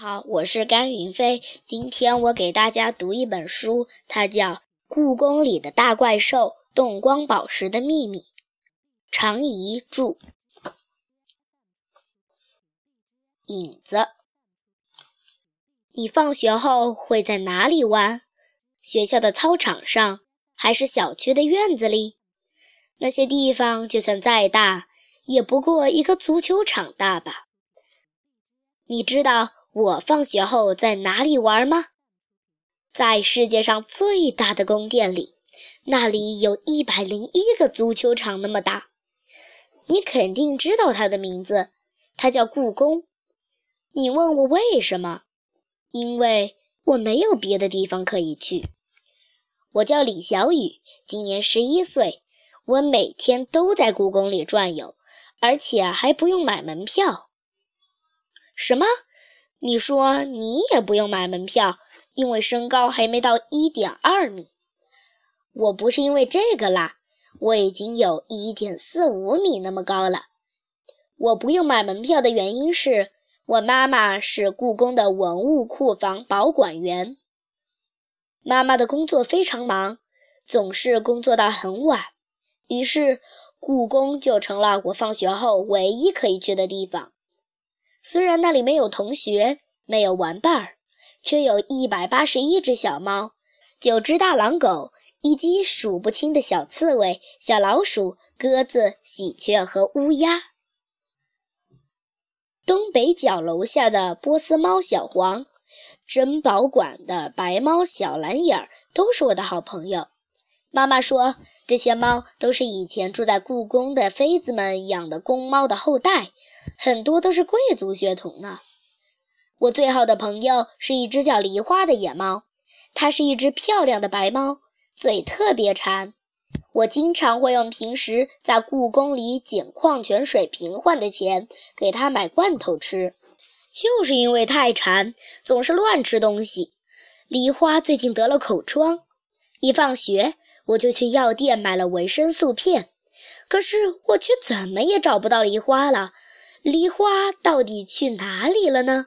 好，我是甘云飞。今天我给大家读一本书，它叫《故宫里的大怪兽：动光宝石的秘密》，常怡著。影子，你放学后会在哪里玩？学校的操场上，还是小区的院子里？那些地方就算再大，也不过一个足球场大吧。你知道？我放学后在哪里玩吗？在世界上最大的宫殿里，那里有一百零一个足球场那么大。你肯定知道它的名字，它叫故宫。你问我为什么？因为我没有别的地方可以去。我叫李小雨，今年十一岁。我每天都在故宫里转悠，而且还不用买门票。什么？你说你也不用买门票，因为身高还没到一点二米。我不是因为这个啦，我已经有一点四五米那么高了。我不用买门票的原因是我妈妈是故宫的文物库房保管员。妈妈的工作非常忙，总是工作到很晚，于是故宫就成了我放学后唯一可以去的地方。虽然那里没有同学，没有玩伴儿，却有一百八十一只小猫，九只大狼狗，以及数不清的小刺猬、小老鼠、鸽子、喜鹊和乌鸦。东北角楼下的波斯猫小黄，珍宝馆的白猫小蓝眼儿，都是我的好朋友。妈妈说，这些猫都是以前住在故宫的妃子们养的公猫的后代。很多都是贵族血统呢。我最好的朋友是一只叫梨花的野猫，它是一只漂亮的白猫，嘴特别馋。我经常会用平时在故宫里捡矿泉水瓶换的钱给它买罐头吃，就是因为太馋，总是乱吃东西。梨花最近得了口疮，一放学我就去药店买了维生素片，可是我却怎么也找不到梨花了。梨花到底去哪里了呢？